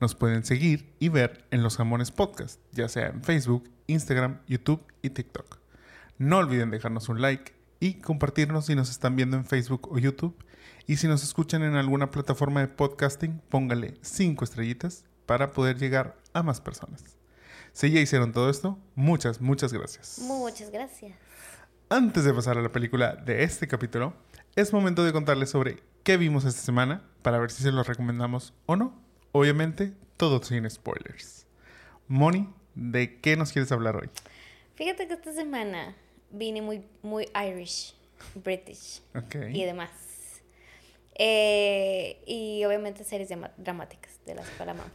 nos pueden seguir y ver en los Jamones Podcast, ya sea en Facebook, Instagram, YouTube y TikTok. No olviden dejarnos un like y compartirnos si nos están viendo en Facebook o YouTube. Y si nos escuchan en alguna plataforma de podcasting, póngale 5 estrellitas para poder llegar a más personas. Si ya hicieron todo esto, muchas, muchas gracias. Muchas gracias. Antes de pasar a la película de este capítulo, es momento de contarles sobre qué vimos esta semana para ver si se los recomendamos o no. Obviamente, todo sin spoilers. Moni, ¿de qué nos quieres hablar hoy? Fíjate que esta semana vine muy, muy Irish, British y demás. Eh, y obviamente series dramáticas, de las que hablamos.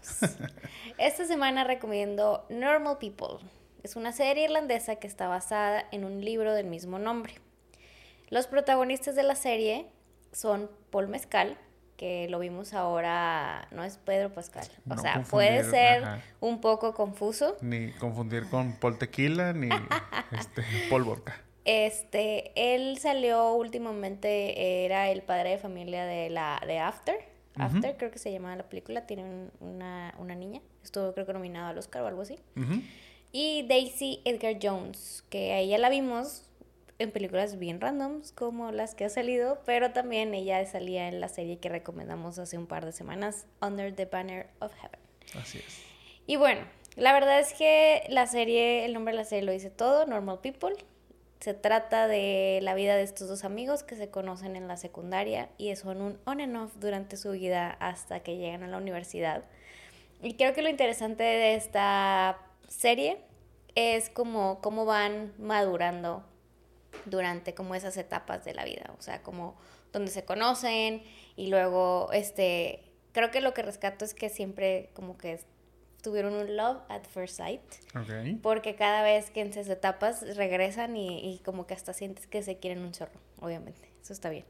esta semana recomiendo Normal People. Es una serie irlandesa que está basada en un libro del mismo nombre. Los protagonistas de la serie son Paul Mezcal, que lo vimos ahora, no es Pedro Pascal. O sea, puede ser un poco confuso. Ni confundir con Paul Tequila ni este, Paul Vodka. Este, él salió últimamente, era el padre de familia de la de After. After, creo que se llamaba la película, tiene una, una, niña. Estuvo creo que nominado al Oscar o algo así. Y Daisy Edgar Jones, que a ella la vimos en películas bien randoms como las que ha salido, pero también ella salía en la serie que recomendamos hace un par de semanas, Under the Banner of Heaven. Así es. Y bueno, la verdad es que la serie, el nombre de la serie lo dice todo, Normal People. Se trata de la vida de estos dos amigos que se conocen en la secundaria y son un on and off durante su vida hasta que llegan a la universidad. Y creo que lo interesante de esta serie es como cómo van madurando durante como esas etapas de la vida, o sea, como donde se conocen y luego, este, creo que lo que rescato es que siempre como que tuvieron un love at first sight, porque cada vez que en esas etapas regresan y, como que hasta sientes que se quieren un chorro, obviamente, eso está bien.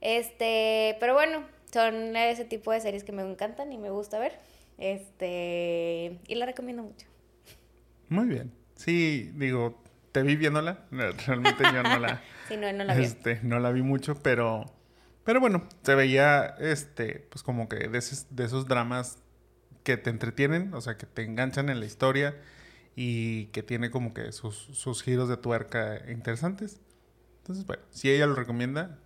Este, pero bueno, son ese tipo de series que me encantan y me gusta ver, este, y la recomiendo mucho. Muy bien. Sí, digo, te vi viéndola. Realmente yo no la. sí, no, no la vi. Este, no la vi mucho, pero. Pero bueno, se veía, este, pues como que de esos, de esos dramas que te entretienen, o sea, que te enganchan en la historia y que tiene como que sus, sus giros de tuerca interesantes. Entonces, bueno, si ella lo recomienda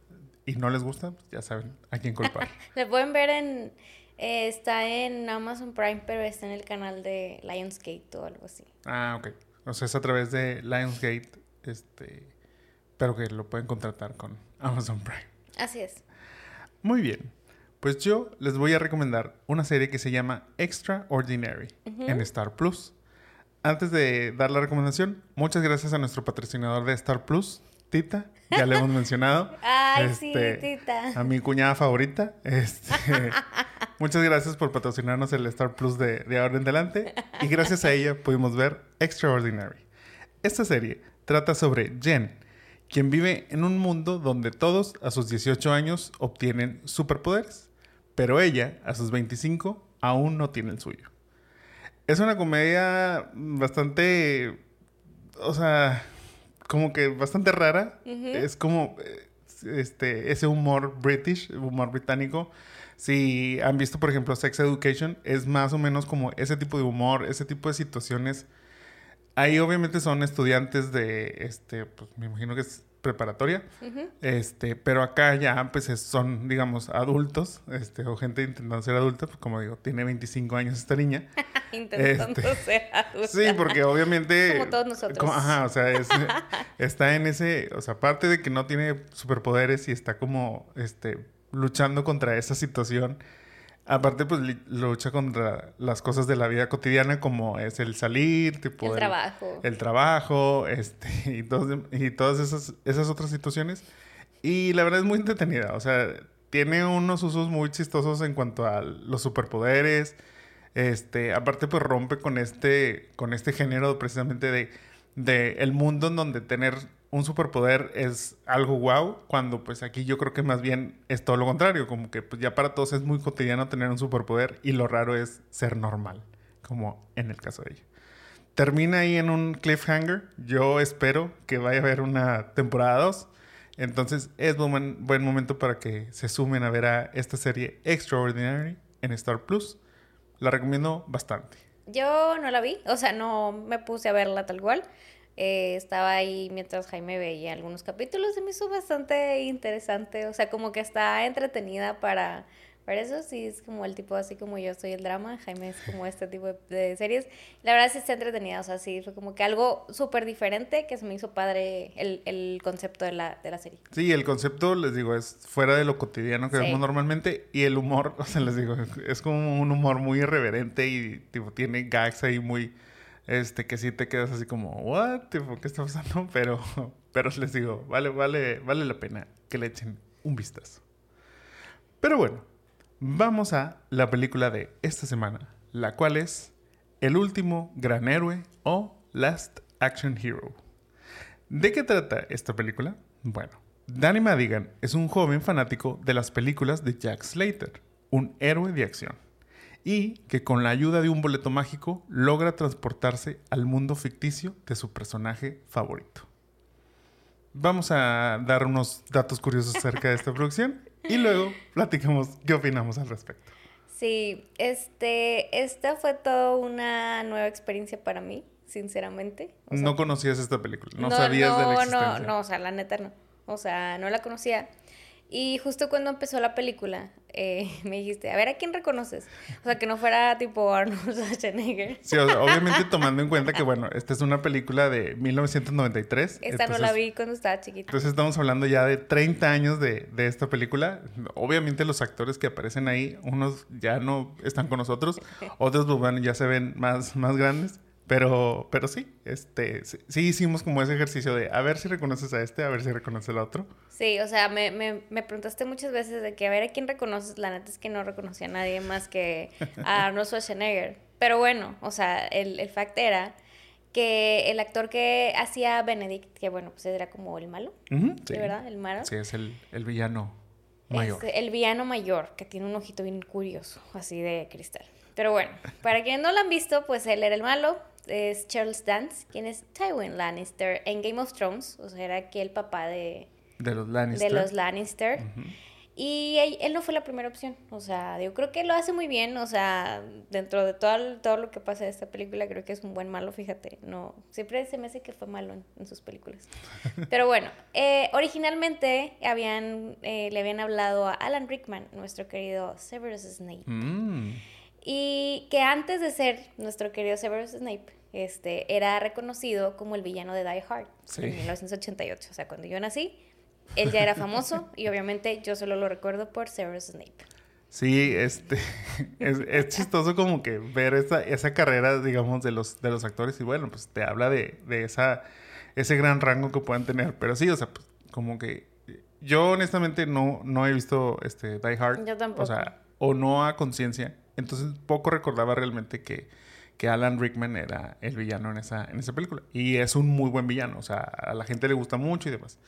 y no les gusta, pues ya saben a quién culpar. Le pueden ver en. Eh, está en Amazon Prime, pero está en el canal de Lionsgate o algo así. Ah, ok. O sea, es a través de Lionsgate, este, pero que lo pueden contratar con Amazon Prime. Así es. Muy bien. Pues yo les voy a recomendar una serie que se llama Extraordinary en Star Plus. Antes de dar la recomendación, muchas gracias a nuestro patrocinador de Star Plus, Tita. Ya le hemos mencionado. Ay, sí, este, Tita. A mi cuñada favorita. Este, muchas gracias por patrocinarnos el Star Plus de, de ahora en adelante. Y gracias a ella pudimos ver Extraordinary. Esta serie trata sobre Jen, quien vive en un mundo donde todos a sus 18 años obtienen superpoderes, pero ella a sus 25 aún no tiene el suyo. Es una comedia bastante, o sea, como que bastante rara. Es como eh, este, ese humor british, humor británico. Si han visto, por ejemplo, Sex Education, es más o menos como ese tipo de humor, ese tipo de situaciones. Ahí obviamente son estudiantes de, este, pues me imagino que es preparatoria, este, pero acá ya pues son, digamos, adultos, este, o gente intentando ser adulta, pues como digo, tiene 25 años esta niña. intentando este, ser adulta. Sí, porque obviamente... Como todos nosotros. ajá, o sea, está en ese, o sea, aparte de que no tiene superpoderes y está como, este, luchando contra esa situación, Aparte, pues lucha contra las cosas de la vida cotidiana, como es el salir, tipo. El, trabajo. El trabajo, este, y, y todas esas, esas otras situaciones. Y la verdad es muy entretenida. O sea, tiene unos usos muy chistosos en cuanto a los superpoderes. Este, aparte, pues rompe con este, con este género precisamente de, de el mundo en donde tener un superpoder es algo wow, cuando pues aquí yo creo que más bien es todo lo contrario, como que pues ya para todos es muy cotidiano tener un superpoder y lo raro es ser normal, como en el caso de ella. Termina ahí en un cliffhanger, yo espero que vaya a haber una temporada 2, entonces es buen, buen momento para que se sumen a ver a esta serie Extraordinary en Star Plus. La recomiendo bastante. Yo no la vi, o sea, no me puse a verla tal cual. Eh, estaba ahí mientras Jaime veía algunos capítulos, se me hizo bastante interesante, o sea, como que está entretenida para, para eso, sí, es como el tipo así como yo soy el drama, Jaime es como este tipo de, series. La verdad sí está entretenida, o sea, sí, fue como que algo súper diferente que se me hizo padre el, el concepto de la, de la, serie. Sí, el concepto, les digo, es fuera de lo cotidiano que vemos normalmente y el humor, o sea, les digo, es como un humor muy irreverente y tipo tiene gags ahí muy este, que sí te quedas así como, ¿what? ¿Qué está pasando? Pero, pero les digo, vale, vale, vale la pena que le echen un vistazo. Pero bueno, vamos a la película de esta semana, la cual es El último gran héroe o Last Action Hero. ¿De qué trata esta película? Bueno, Danny Madigan es un joven fanático de las películas de Jack Slater, un héroe de acción y que con la ayuda de un boleto mágico logra transportarse al mundo ficticio de su personaje favorito. Vamos a dar unos datos curiosos acerca de esta producción y luego platicamos qué opinamos al respecto. Sí, este, esta fue toda una nueva experiencia para mí, sinceramente. no conocías esta película, no, sabías de la existencia. No, no, o sea, la neta no. O sea, no la conocía. Y justo cuando empezó la película, eh, me dijiste, a ver, ¿a quién reconoces? O sea, que no fuera tipo Arnold Schwarzenegger. Sí, obviamente tomando en cuenta que, bueno, esta es una película de 1993. Esta no la vi cuando estaba chiquita. Entonces estamos hablando ya de 30 años de, de, esta película. Obviamente los actores que aparecen ahí, unos ya no están con nosotros, otros pues, bueno, ya se ven más, más grandes. Pero, pero sí, este, sí, hicimos como ese ejercicio de a ver si reconoces a este, a ver si reconoces al otro. Sí, o sea, me, me, me, preguntaste muchas veces de que a ver a quién reconoces. La neta es que no reconocía a nadie más que a Arnold Schwarzenegger. Pero bueno, o sea, el, el fact era que el actor que hacía Benedict, que bueno, pues era como el malo, ¿de verdad? El malo. Sí, es el, el villano mayor. Es el villano mayor, que tiene un ojito bien curioso, así de cristal. Pero bueno, para quienes no lo han visto, pues él era el malo, es Charles Dance, quien es Tywin Lannister en Game of Thrones, o sea, era aquí el papá de, de los Lannister. De los Lannister. Y él, no fue la primera opción, o sea, yo creo que lo hace muy bien, o sea, dentro de todo, todo lo que pasa de esta película, creo que es un buen malo, fíjate, no, siempre se me hace que fue malo en, sus películas. Pero bueno, eh, originalmente habían, eh, le habían hablado a Alan Rickman, nuestro querido Severus Snape. Mm. Y que antes de ser nuestro querido Severus Snape, este, era reconocido como el villano de Die Hard en 1988. O sea, cuando yo nací, él ya era famoso y obviamente yo solo lo recuerdo por Severus Snape. Sí, este, es, chistoso como que ver esa, esa carrera, digamos, de los, de los actores y bueno, pues te habla de, de esa, ese gran rango que puedan tener. Pero sí, o sea, pues, como que yo honestamente no, no he visto este, Die Hard. Yo tampoco. O sea, o no a conciencia. Entonces poco recordaba realmente que que Alan Rickman era el villano en esa, en esa película. Y es un muy buen villano, o sea, a la gente le gusta mucho y demás.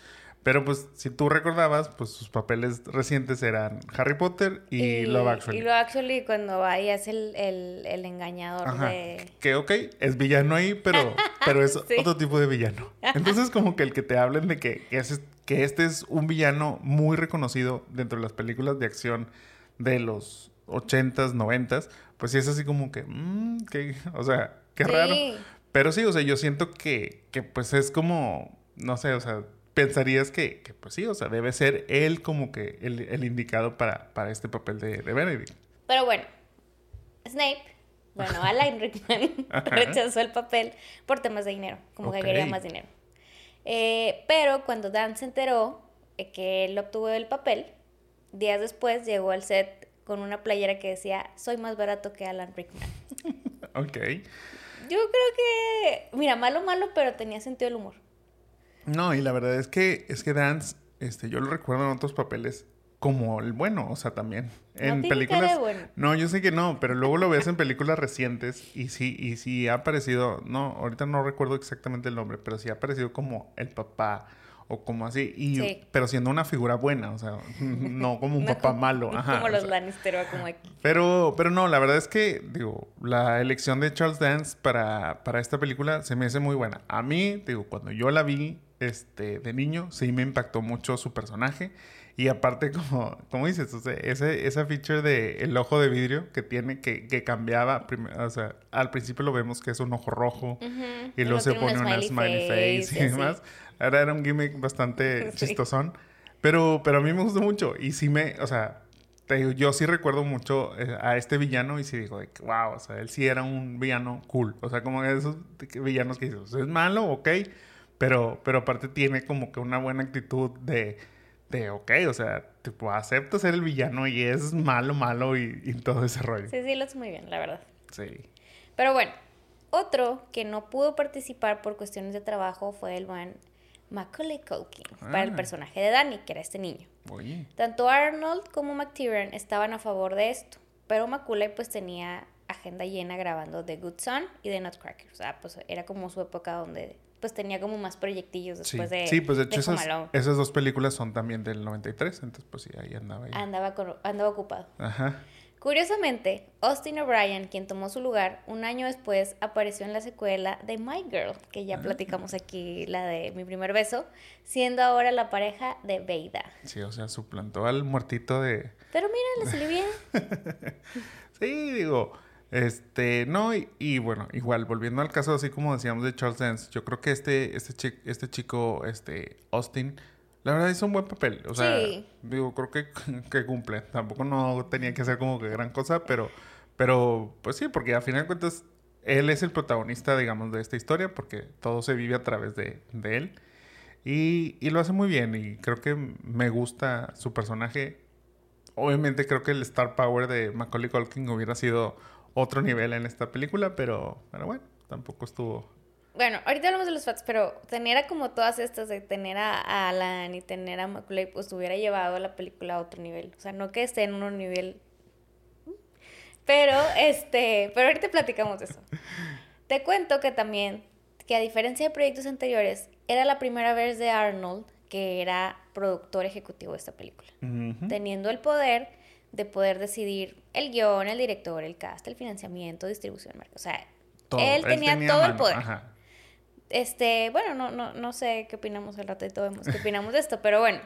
Pero pues si tú recordabas, pues sus papeles recientes eran Harry Potter y, Love Actually. Y Love Actually cuando va y es el, el, engañador de... Que ok, es villano ahí, pero, pero es otro tipo de villano. Entonces como que el que te hablen de que, que, que este es un villano muy reconocido dentro de las películas de acción de los 80s, 90s, pues sí es así como que, mmm, que o sea, qué raro. Pero sí, o sea, yo siento que, que pues es como, no sé, o sea, pensarías que, que, pues sí, o sea, debe ser él como que el, el indicado para, para este papel de, de, Benedict. Pero bueno, Snape, bueno, Alan Rickman rechazó el papel por temas de dinero, como que quería más dinero. Eh, pero cuando Dan se enteró que él obtuvo el papel, días después llegó al set con una playera que decía, soy más barato que Alan Rickman. ok. Yo creo que, mira, malo, malo, pero tenía sentido del humor. No, y la verdad es que, es que Dance, este, yo lo recuerdo en otros papeles como el bueno, o sea, también. En películas. bueno. No, yo sé que no, pero luego lo ves en películas recientes y sí, y sí ha aparecido, no, ahorita no recuerdo exactamente el nombre, pero sí ha aparecido como el papá o como así, y, Sí. pero siendo una figura buena, o sea, no como un No papá como- malo. Ajá, como los sea, Lannister o como aquí. pero, pero no, la verdad es que, digo, la elección de Charles Dance para, para esta película se me hace muy buena. A mí, digo, cuando yo la vi este, de niño, sí me impactó mucho su personaje. Y aparte, como, como dices, o sea, ese, esa feature de el ojo de vidrio que tiene, que, que cambiaba, o sea, al principio lo vemos que es un ojo rojo Ujú. y luego se tiene un pone una smiley face, y así. demás. Ahora era un gimmick bastante Sí. chistosón. Pero, pero a mí me gustó mucho. Y sí me, o sea, te digo, yo sí recuerdo mucho eh, a este villano y sí digo, de que, wow, o sea, él sí era un villano cool. O sea, como esos villanos que dices, es malo, ok, pero, pero aparte tiene como que una buena actitud de, de ok, o sea, tipo, acepta ser el villano y es malo, malo y, y todo ese rollo. Sí, sí, lo hace muy bien, la verdad. Sí. Pero bueno, otro que no pudo participar por cuestiones de trabajo fue el buen Macaulay Culkin para el Ah. personaje de Danny, que era este niño. Oye. Tanto Arnold como McTiernan estaban a favor de esto, pero Macaulay pues tenía agenda llena grabando The Good Son y The Nutcracker. O sea, pues era como su época donde pues tenía como más proyectillos Sí. después de sí, pues de hecho esas, dos películas son también del 93, entonces pues sí, ahí andaba. ahí. Andaba, con- andaba ocupado. Ajá. Curiosamente, Austin O'Brien, quien tomó su lugar un año después, apareció en la secuela de My Girl, que ya Ah. platicamos aquí, la de Mi Primer Beso, siendo ahora la pareja de Veida. Sí, o sea, suplantó al muertito de... Pero mira, le salió bien. Sí, digo, este, no, y, y bueno, igual, volviendo al caso, así como decíamos de Charles Dance, yo creo que este, este, chi- este chico, este, Austin, la verdad hizo un buen papel. O sea, Sí. digo, creo que, que cumple. Tampoco no tenía que hacer como que gran cosa, pero, pero, pues sí, porque a final de cuentas, él es el protagonista, digamos, de esta historia, porque todo se vive a través de, de él. Y, y lo hace muy bien, y creo que me gusta su personaje. Obviamente creo que el star power de Macaulay Culkin hubiera sido otro nivel en esta película, pero, pero bueno, tampoco estuvo... Bueno, ahorita hablamos de los facts, pero tener a como todas estas de tener a, Alan y tener a Macaulay, pues hubiera llevado la película a otro nivel. O sea, no que esté en un nivel. Pero, este, pero ahorita platicamos de eso. Te cuento que también, que a diferencia de proyectos anteriores, era la primera vez de Arnold que era productor ejecutivo de esta película. Ujú. Teniendo el poder de poder decidir el guion, el director, el cast, el financiamiento, distribución, marca. O sea, Todo. él tenía todo el poder. Ajá. Este, bueno, no, no, no sé qué opinamos al ratito, vemos qué opinamos de esto, pero bueno,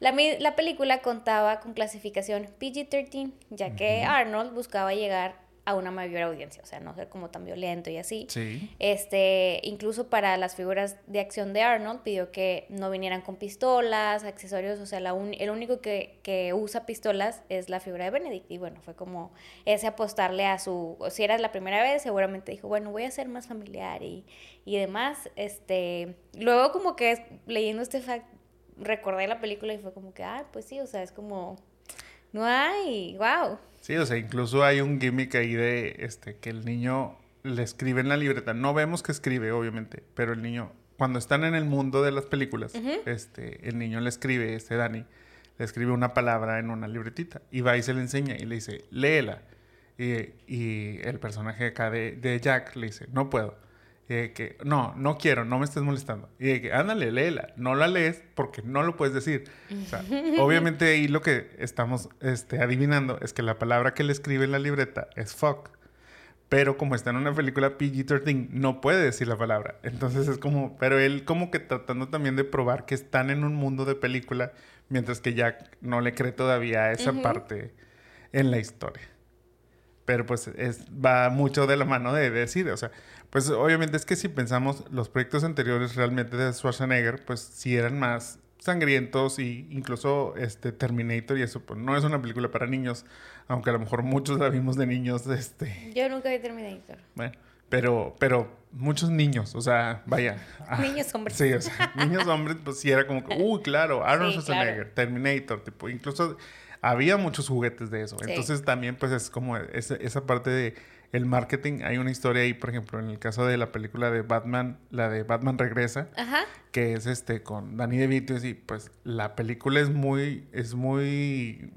la, mi- la película contaba con clasificación PG-13, ya que Arnold buscaba llegar a una mayor audiencia, o sea, no ser como tan violento y así. Sí. Este, incluso para las figuras de acción de Arnold pidió que no vinieran con pistolas, accesorios, o sea, la un- el único que, que usa pistolas es la figura de Benedict. Y bueno, fue como ese apostarle a su, si era la primera vez, seguramente dijo, bueno, voy a ser más familiar y, y demás. Este, luego como que leyendo este fact, recordé la película y fue como que, ah, pues sí, o sea, es como, no hay, wow. Sí, o sea, incluso hay un gimmick ahí de este que el niño le escribe en la libreta. No vemos que escribe, obviamente, pero el niño, cuando están en el mundo de las películas, este, el niño le escribe, este Dani, le escribe una palabra en una libretita y va y se le enseña y le dice, léela. Y, y el personaje acá de, de Jack le dice, no puedo. Y de que, no, no quiero, no me estés molestando. Y de que, ándale, léela. No la lees porque no lo puedes decir. O sea, obviamente ahí lo que estamos este, adivinando es que la palabra que le escribe en la libreta es fuck. Pero como está en una película PG-13, no puede decir la palabra. Entonces es como, pero él como que tratando también de probar que están en un mundo de película, mientras que Jack no le cree todavía a esa parte en la historia. Pero pues es, va mucho de la mano de, decir, o sea, pues obviamente es que si pensamos los proyectos anteriores realmente de Schwarzenegger, pues sí eran más sangrientos y incluso este Terminator y eso, pues no es una película para niños, aunque a lo mejor muchos la vimos de niños, este, Yo nunca vi Terminator. bueno, pero, pero muchos niños, o sea, vaya. ah, Niños hombres. Sí, o sea, niños hombres, pues sí era como que, uy, claro, Arnold Sí, Schwarzenegger, claro. Terminator, tipo, incluso había muchos juguetes de eso. Sí. Entonces también pues es como esa, esa parte de el marketing. Hay una historia ahí, por ejemplo, en el caso de la película de Batman, la de Batman Regresa, Ajá. que es este con Danny DeVito y pues la película es muy, es muy,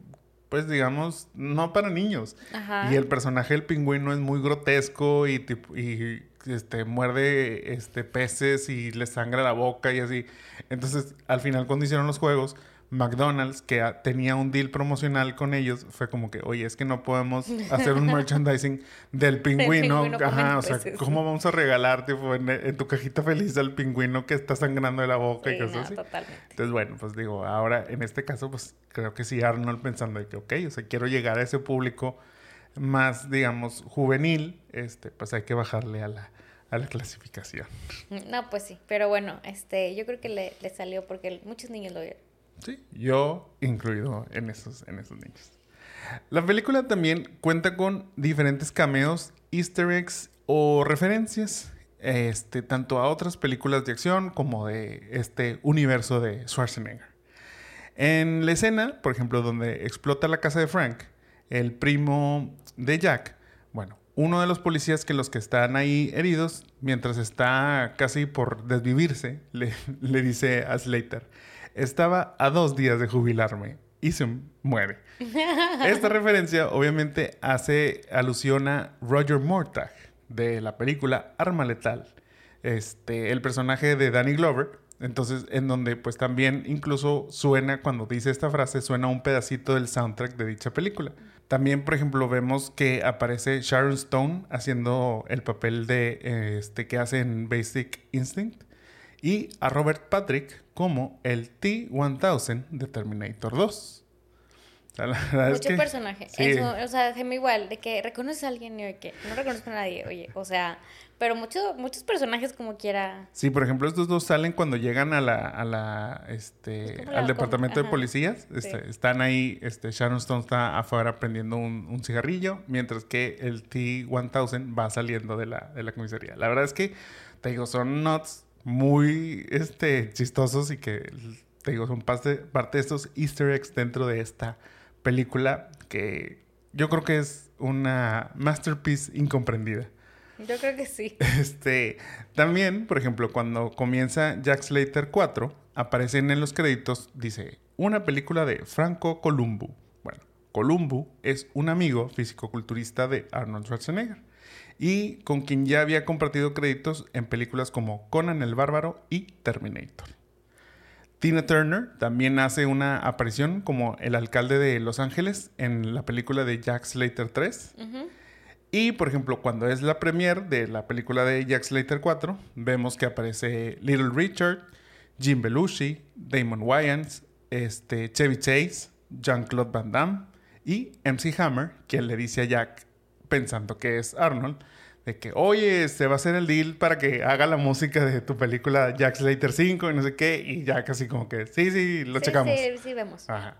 pues digamos, no para niños. Ajá. Y el personaje del pingüino es muy grotesco y, y este, muerde este, peces y le sangra la boca y así. Entonces, al final, cuando hicieron los juegos, McDonald's, que tenía un deal promocional con ellos, fue como que, oye, es que no podemos hacer un merchandising del pingüino. pingüino Ajá, o sea. ¿cómo vamos a regalar tipo, en, en tu cajita feliz al pingüino que está sangrando de la boca y cosas no, así? totalmente. Entonces, bueno, pues digo, ahora en este caso, pues creo que sí, Arnold pensando de que, ok, o sea, quiero llegar a ese público más, digamos, juvenil, este, pues hay que bajarle a la, a la clasificación. No, pues sí. Pero bueno, este, yo creo que le, le salió porque muchos niños lo vieron. Sí, yo incluido en esos, en esos niños. La película también cuenta con diferentes cameos, easter eggs o referencias, este, tanto a otras películas de acción como de este universo de Schwarzenegger. En la escena, por ejemplo, donde explota la casa de Frank, el primo de Jack, bueno, uno de los policías que los que están ahí heridos, mientras está casi por desvivirse, le, le dice a Slater, estaba a dos días de jubilarme y se muere. Esta referencia obviamente hace alusión a Roger Mortag de la película Arma Letal, este, el personaje de Danny Glover. Entonces, en donde pues también incluso suena, cuando dice esta frase, suena un pedacito del soundtrack de dicha película. También, por ejemplo, vemos que aparece Sharon Stone haciendo el papel de eh, este que hace en Basic Instinct y a Robert Patrick como el T-1000 de Terminator 2. O sea, es Mucho que- personaje. sí. Eso, o sea, Gema igual, de que reconoces a alguien y de que no reconozco a nadie, oye, o sea, pero mucho, muchos personajes como quiera. Sí, por ejemplo, estos dos salen cuando llegan a la, a la, este, al la departamento de policías. Este, Sí. Están ahí, este, Sharon Stone está afuera prendiendo un, un cigarrillo, mientras que el T-1000 va saliendo de la, de la comisaría. La verdad es que, te digo, son nuts muy, este, chistosos y que, te digo, son parte, parte de estos easter eggs dentro de esta película que yo creo que es una masterpiece incomprendida. Yo creo que sí. Este, también, por ejemplo, cuando comienza Jack Slater 4, aparecen en los créditos, dice, una película de Franco Columbu. Bueno, Columbu es un amigo físico-culturista de Arnold Schwarzenegger y con quien ya había compartido créditos en películas como Conan el Bárbaro y Terminator. Tina Turner también hace una aparición como el alcalde de Los Ángeles en la película de Jack Slater 3. Ujú. Y, por ejemplo, cuando es la premiere de la película de Jack Slater 4, vemos que aparece Little Richard, Jim Belushi, Damon Wayans, este, Chevy Chase, Jean-Claude Van Damme y MC Hammer, quien le dice a Jack, pensando que es Arnold, de que, oye, se va a hacer el deal para que haga la música de tu película Jack Slater 5 y no sé qué, y Jack así como que, sí, sí, lo Sí, checamos. Sí, sí, vemos. Ajá.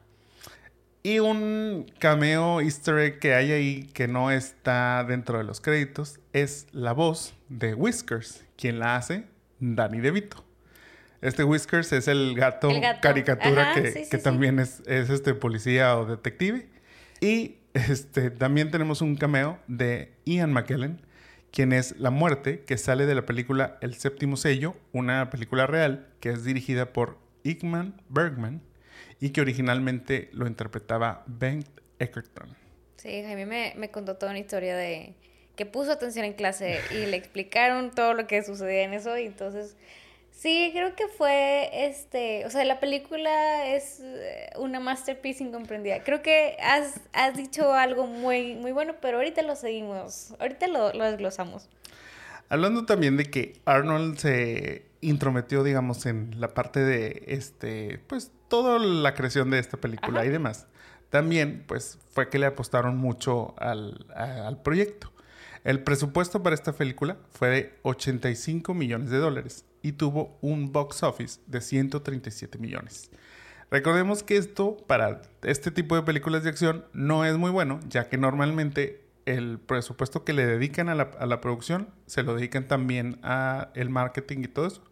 Y un cameo easter egg que hay ahí que no está dentro de los créditos es la voz de Whiskers, quien la hace Danny DeVito. Este Whiskers es el gato, El gato. caricatura Ajá, que, sí, sí, que sí. también es, es este policía o detective. Y este, también tenemos un cameo de Ian McKellen, quien es la muerte que sale de la película El séptimo sello, una película real que es dirigida por Igman Bergman y que originalmente lo interpretaba Ben Eckerton. Sí, Jaime me, me contó toda una historia de que puso atención en clase y le explicaron todo lo que sucedía en eso y entonces sí, creo que fue este, o sea, la película es eh, una masterpiece incomprendida. Creo que has, has dicho algo muy, muy bueno, pero ahorita lo seguimos, ahorita lo, lo desglosamos. Hablando también de que Arnold se intrometió, digamos, en la parte de este, pues toda la creación de esta película Ajá. y demás. También, pues, fue que le apostaron mucho al, a- al proyecto. El presupuesto para esta película fue de 85 millones de dólares y tuvo un box office de 137 millones. Recordemos que esto para este tipo de películas de acción no es muy bueno, ya que normalmente el presupuesto que le dedican a la, a la producción se lo dedican también a el marketing y todo eso.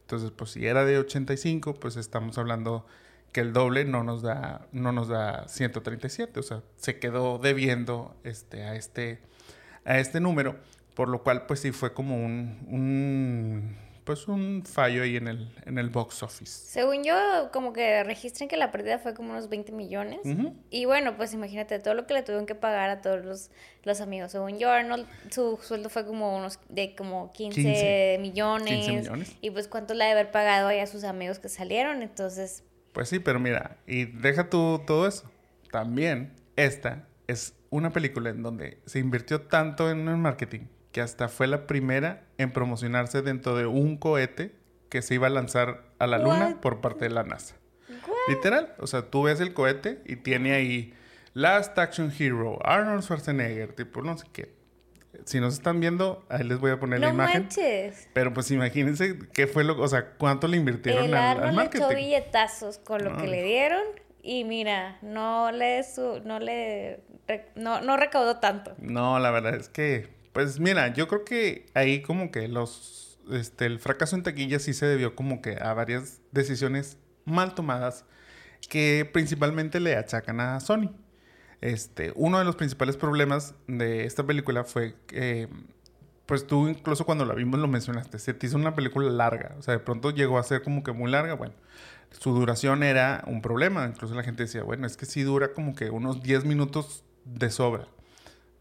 Entonces, pues si era de 85, pues estamos hablando que el doble no nos da, no nos da 137. O sea, se quedó debiendo este, a, este, a este número, por lo cual pues sí fue como un pues un fallo ahí en el, en el box office. Según yo, como que registren que la pérdida fue como unos 20 millones. Y bueno, pues imagínate todo lo que le tuvieron que pagar a todos los, los amigos. Según yo, Arnold, su sueldo fue como unos de como 15, millones. 15 millones. Y pues cuánto le ha de haber pagado ahí a sus amigos que salieron. Entonces. Pues sí, pero mira, y deja tú todo eso. También esta es una película en donde se invirtió tanto en el marketing que hasta fue la primera en promocionarse dentro de un cohete que se iba a lanzar a la luna por parte de la NASA. Literal, o sea, tú ves el cohete y tiene ahí Last Action Hero, Arnold Schwarzenegger, tipo no sé qué. Si nos están viendo, ahí les voy a poner la imagen. Manches. Pero pues imagínense qué fue lo, o sea, cuánto le invirtieron el al, al marketing. Le echó billetazos con lo que le dieron y mira, no le no le no, no recaudó tanto. No, la verdad es que pues mira, yo creo que ahí como que los, este, el fracaso en taquilla sí se debió como que a varias decisiones mal tomadas que principalmente le achacan a Sony. Este, uno de los principales problemas de esta película fue que, pues tú incluso cuando la vimos lo mencionaste, se te hizo una película larga, o sea, de pronto llegó a ser como que muy larga, bueno, su duración era un problema, incluso la gente decía, bueno, es que sí dura como que unos 10 minutos de sobra.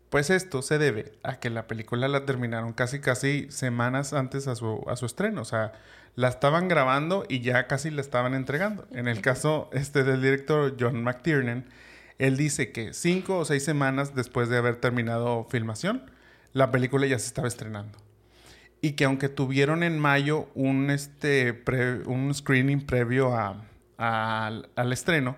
Pues esto se debe a que la película la terminaron casi casi semanas antes a su, a su estreno. O sea, la estaban grabando y ya casi la estaban entregando. En el caso este del director John McTiernan, él dice que cinco o seis semanas después de haber terminado filmación, la película ya se estaba estrenando. Y que aunque tuvieron en mayo un, este, un screening previo a, al estreno,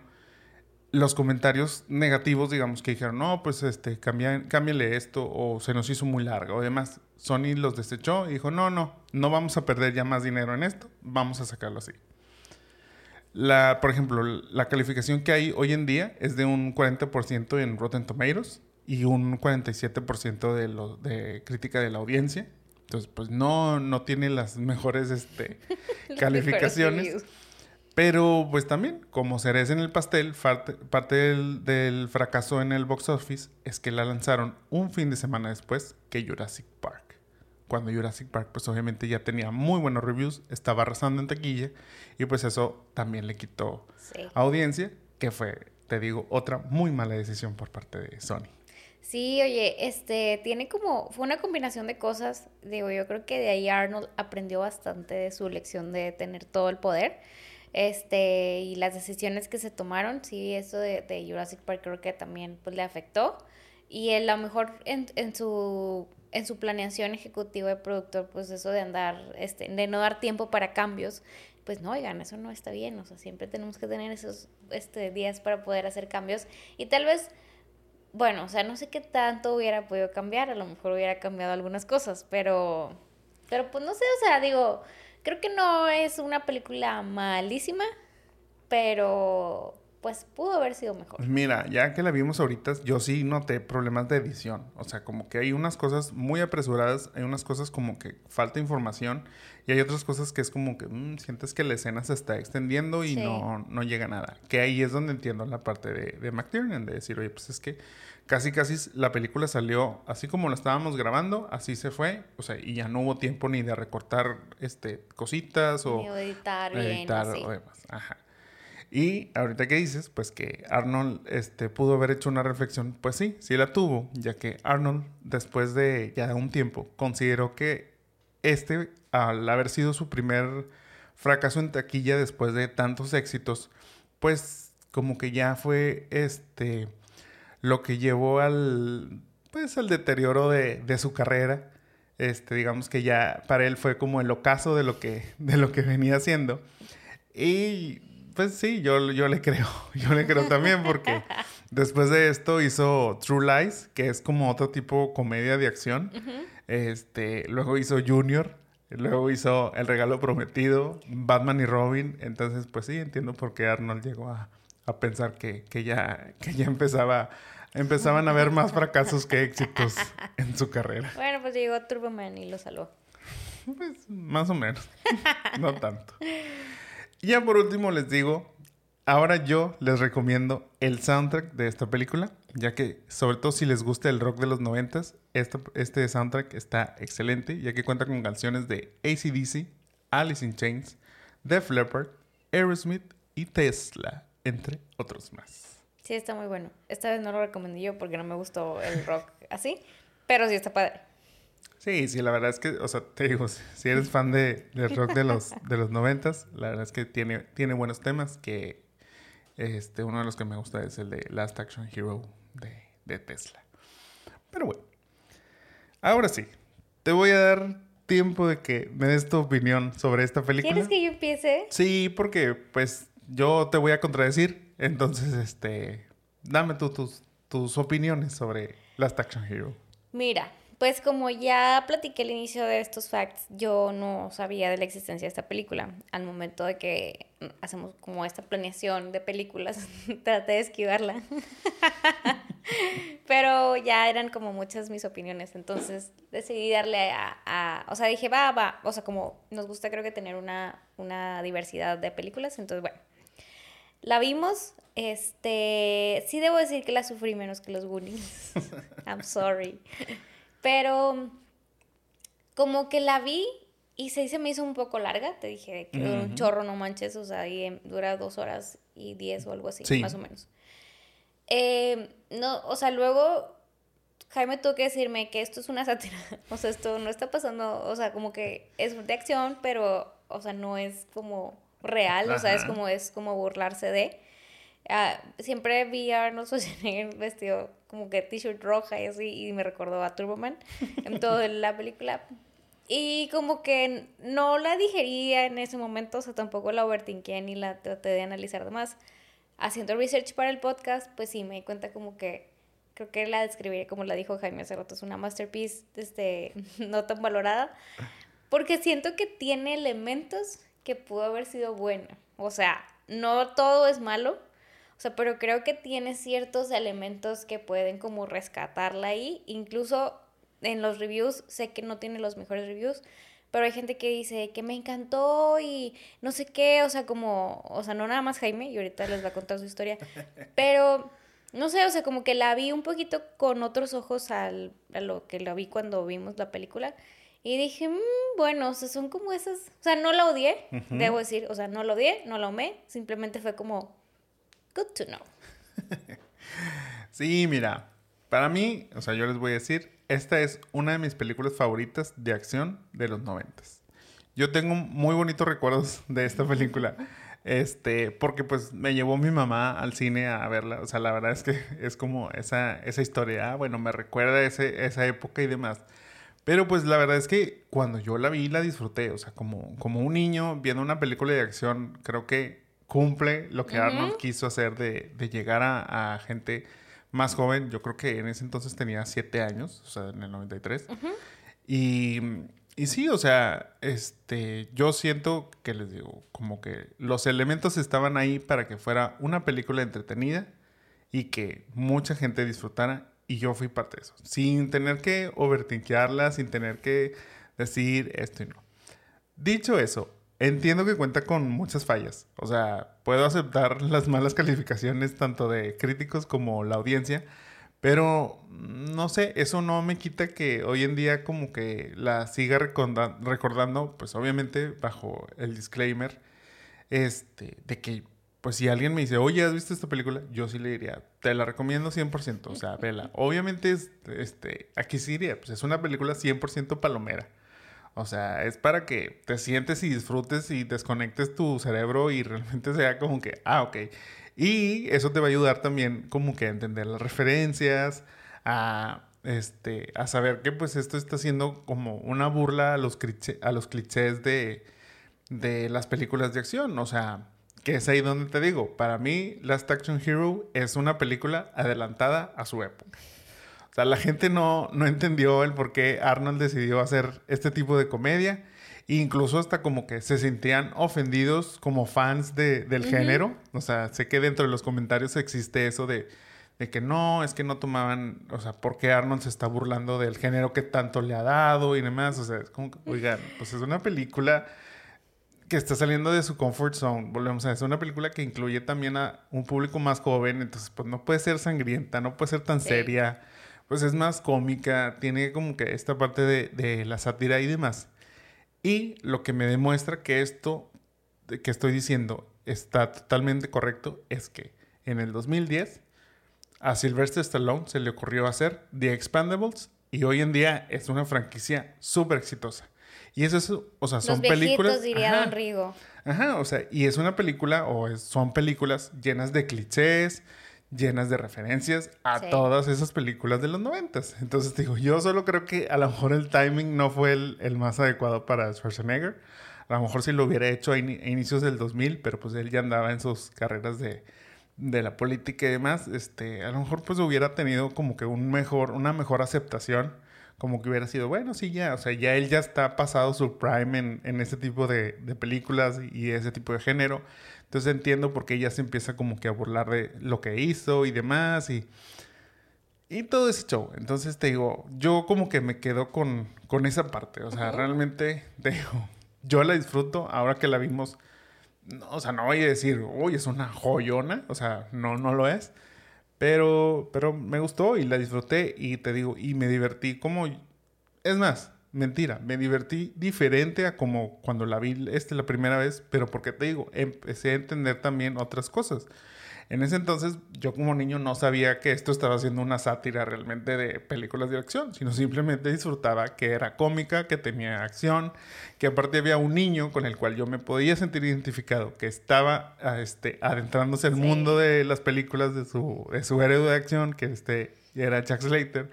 los comentarios negativos, digamos, que dijeron, no, pues este, cámbiale esto, o se nos hizo muy largo, o demás. Sony los desechó y dijo, no, no, no vamos a perder ya más dinero en esto, vamos a sacarlo así. La, por ejemplo, la calificación que hay hoy en día es de un 40% en Rotten Tomatoes y un 47% de, lo, de crítica de la audiencia. Entonces, pues no, no tiene las mejores este, calificaciones. Pero pues también, como cereza en el pastel, parte, del, fracaso en el box office es que la lanzaron un fin de semana después que Jurassic Park. Cuando Jurassic Park pues obviamente ya tenía muy buenos reviews, estaba arrasando en taquilla y pues eso también le quitó audiencia, que fue, te digo, otra muy mala decisión por parte de Sony. Sí, oye, este, tiene como, fue una combinación de cosas, digo, yo creo que de ahí Arnold aprendió bastante de su lección de tener todo el poder este, y las decisiones que se tomaron, sí, eso de, de Jurassic Park creo que también pues, le afectó. Y a lo mejor en, en, su, en su planeación ejecutiva de productor, pues eso de andar, este, de no dar tiempo para cambios, pues no, oigan, eso no está bien, o sea, siempre tenemos que tener esos este, días para poder hacer cambios. Y tal vez, bueno, o sea, no sé qué tanto hubiera podido cambiar, a lo mejor hubiera cambiado algunas cosas, pero, pero pues no sé, o sea, digo, Creo que no es una película malísima, pero pues pudo haber sido mejor. Pues mira, ya que la vimos ahorita, yo sí noté problemas de edición. O sea, como que hay unas cosas muy apresuradas, hay unas cosas como que falta información y hay otras cosas que es como que mm, sientes que la escena se está extendiendo y no, no llega nada. Que ahí es donde entiendo la parte de, de McTiernan, de decir, oye, pues es que casi casi la película salió así como la estábamos grabando, así se fue, o sea, y ya no hubo tiempo ni de recortar este cositas o editar, bien, o demás. Ajá. Y ahorita que dices, pues que Arnold este, pudo haber hecho una reflexión, pues sí, sí la tuvo, ya que Arnold, después de ya un tiempo, consideró que este, al haber sido su primer fracaso en taquilla después de tantos éxitos, pues como que ya fue este lo que llevó al, pues, al deterioro de, de su carrera. Este, digamos que ya para él fue como el ocaso de lo que, de lo que venía haciendo. Y pues sí, yo, yo le creo, yo le creo también porque después de esto hizo True Lies, que es como otro tipo comedia de acción. Este, luego hizo Junior, luego hizo El regalo prometido, Batman y Robin. Entonces, pues sí, entiendo por qué Arnold llegó a, a pensar que, que, ya, que ya empezaba empezaban a haber más fracasos que éxitos en su carrera. Bueno, pues llegó Turboman y lo salvó. Pues más o menos. no tanto. Y ya por último les digo, ahora yo les recomiendo el soundtrack de esta película, ya que sobre todo si les gusta el rock de los noventas, este, este soundtrack está excelente, ya que cuenta con canciones de ACDC, Alice in Chains, Def Leppard, Aerosmith y Tesla, entre otros más. Sí, está muy bueno. Esta vez no lo recomendé yo porque no me gustó el rock así, pero sí está padre. Sí, sí, la verdad es que, o sea, te digo, si eres fan de, del rock de los, de los noventas, la verdad es que tiene, tiene buenos temas que este, uno de los que me gusta es el de Last Action Hero de, de Tesla. Pero bueno, ahora sí, te voy a dar tiempo de que me des tu opinión sobre esta película. ¿Quieres que yo empiece? Sí, porque pues yo te voy a contradecir, entonces, este, dame tú tus, tus opiniones sobre Last Action Hero. Mira, pues como ya platiqué al inicio de estos facts, yo no sabía de la existencia de esta película. Al momento de que hacemos como esta planeación de películas, traté de esquivarla. Pero ya eran como muchas mis opiniones, entonces decidí darle a, O sea, dije, va, va. O sea, como nos gusta creo que tener una, una diversidad de películas, entonces bueno. La vimos, este... Sí debo decir que la sufrí menos que los Goonies. I'm sorry. Pero como que la vi y se, me hizo un poco larga. Te dije que un chorro, no manches. O sea, ahí dura dos horas y diez o algo así, más o menos. Eh, no, o sea, luego Jaime tuvo que decirme que esto es una sátira. O sea, esto no está pasando. O sea, como que es de acción, pero, o sea, no es como real. O sea, es como, es como burlarse de. Ah, siempre vi a Arnold Schwarzenegger vestido como que t-shirt roja y así, y me recordó a Turboman en toda la película. Y como que no la digería en ese momento, o sea, tampoco la overthinké ni la traté de analizar más. Haciendo research para el podcast, pues sí, me di cuenta como que creo que la describiría como la dijo Jaime hace rato, es una masterpiece este, no tan valorada, porque siento que tiene elementos que pudo haber sido buena. O sea, no todo es malo, o sea, pero creo que tiene ciertos elementos que pueden como rescatarla ahí. Incluso en los reviews, sé que no tiene los mejores reviews, pero hay gente que dice que me encantó y no sé qué, o sea, como, o sea, no nada más Jaime, y ahorita les va a contar su historia, pero no sé, o sea, como que la vi un poquito con otros ojos al, a lo que la vi cuando vimos la película. Y dije, mm, bueno, o sea, son como esas, o sea, no la odié, debo decir, o sea, no la odié, no la amé, simplemente fue como, Good to know. sí, mira, para mí, o sea, yo les voy a decir, esta es una de mis películas favoritas de acción de los noventas. Yo tengo muy bonitos recuerdos de esta película. Este, porque pues me llevó mi mamá al cine a verla. O sea, la verdad es que es como esa, esa historia. Ah, bueno, me recuerda ese, esa época y demás. Pero pues la verdad es que cuando yo la vi, la disfruté. O sea, como, como un niño viendo una película de acción, creo que cumple lo que Arnold quiso hacer de, llegar a, gente más joven. Yo creo que en ese entonces tenía siete años, o sea, en el 93. y, y sí, o sea, este, yo siento que les digo, como que los elementos estaban ahí para que fuera una película entretenida y que mucha gente disfrutara. Y yo fui parte de eso, sin tener que overtinkearla, sin tener que decir esto y no. Dicho eso, Entiendo que cuenta con muchas fallas. O sea, puedo aceptar las malas calificaciones tanto de críticos como la audiencia. Pero no sé, eso no me quita que hoy en día como que la siga recordando, pues obviamente bajo el disclaimer, este, de que pues si alguien me dice, oye, ¿has visto esta película? Yo sí le diría, te la recomiendo 100%, o sea, vela. Obviamente, este, aquí sí diría, pues es una película 100% palomera. O sea, es para que te sientes y disfrutes y desconectes tu cerebro y realmente sea como que, ah, ok. Y eso te va a ayudar también como que a entender las referencias, a, este, a saber que pues esto está siendo como una burla a los, a los clichés de, de las películas de acción. O sea, que es ahí donde te digo, para mí Last Action Hero es una película adelantada a su época. O sea, la gente no, no entendió el por qué Arnold decidió hacer este tipo de comedia. incluso hasta como que se sentían ofendidos como fans de, del género. O sea, sé que dentro de los comentarios existe eso de, de, que no, es que no tomaban, o sea, ¿por qué Arnold se está burlando del género que tanto le ha dado y demás? O sea, es como que, oigan, pues es una película que está saliendo de su comfort zone. Volvemos a ver, es una película que incluye también a un público más joven, entonces pues no puede ser sangrienta, no puede ser tan seria, pues es más cómica, tiene como que esta parte de, de la sátira y demás. Y lo que me demuestra que esto que estoy diciendo está totalmente correcto es que en el 2010 a Sylvester Stallone se le ocurrió hacer The Expandables y hoy en día es una franquicia súper exitosa. Y eso es, o sea, son Los películas... diría ajá, Don Rigo. Ajá, o sea, y es una película o es- son películas llenas de clichés, llenas de referencias a Sí. todas esas películas de los noventas. Entonces digo, yo solo creo que a lo mejor el timing no fue el, el más adecuado para Schwarzenegger. A lo mejor si lo hubiera hecho a, ini- a inicios del 2000, pero pues él ya andaba en sus carreras de, de la política y demás, este, a lo mejor pues hubiera tenido como que un mejor, una mejor aceptación, como que hubiera sido, bueno, sí, ya, o sea, ya él ya está pasado su prime en, en ese tipo de, de películas y ese tipo de género, entonces entiendo por qué ya se empieza como que a burlar de lo que hizo y demás y... Y todo ese show. Entonces te digo, yo como que me quedo con, con esa parte. O sea, realmente te digo, yo la disfruto ahora que la vimos. No, o sea, no voy a decir, uy, es una joyona. O sea, no, no lo es. Pero, pero me gustó y la disfruté y te digo, y me divertí como... Es más, mentira, me divertí diferente a como cuando la vi este la primera vez, pero porque te digo, empecé a entender también otras cosas. En ese entonces, yo como niño no sabía que esto estaba haciendo una sátira realmente de películas de acción, sino simplemente disfrutaba que era cómica, que tenía acción, que aparte había un niño con el cual yo me podía sentir identificado, que estaba ah, este, adentrándose al Sí. mundo de las películas de su, de su héroe de acción, que este, era Jack Slater.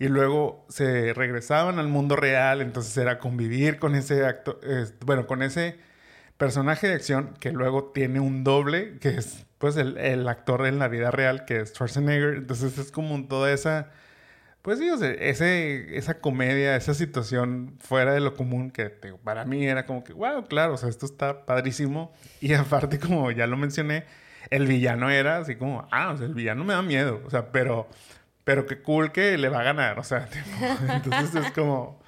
Y luego se regresaban al mundo real, entonces era convivir con ese acto, bueno, con ese personaje de acción que luego tiene un doble, que es pues el, el actor en la vida real, que es Schwarzenegger. Entonces es como toda esa, pues sí, o sea, ese, esa comedia, esa situación fuera de lo común que digo, para mí era como que, wow, claro, o sea, esto está padrísimo. Y aparte, como ya lo mencioné, el villano era así como, ah, o sea, el villano me da miedo, o sea, pero, pero qué cool que le va a ganar, o sea, tipo, entonces es como,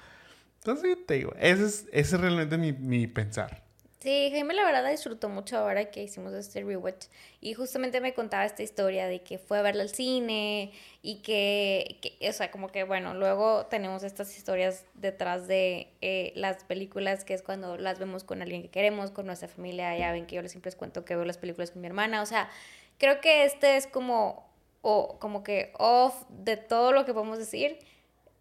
entonces te digo, ese es, ese es realmente mi, mi pensar. Sí, Jaime la verdad disfrutó mucho ahora que hicimos este rewatch y justamente me contaba esta historia de que fue a verla al cine y que, que, o sea, como que bueno, luego tenemos estas historias detrás de eh, las películas que es cuando las vemos con alguien que queremos, con nuestra familia, ya ven que yo siempre les cuento que veo las películas con mi hermana, o sea, creo que este es como, o como que off de todo lo que podemos decir,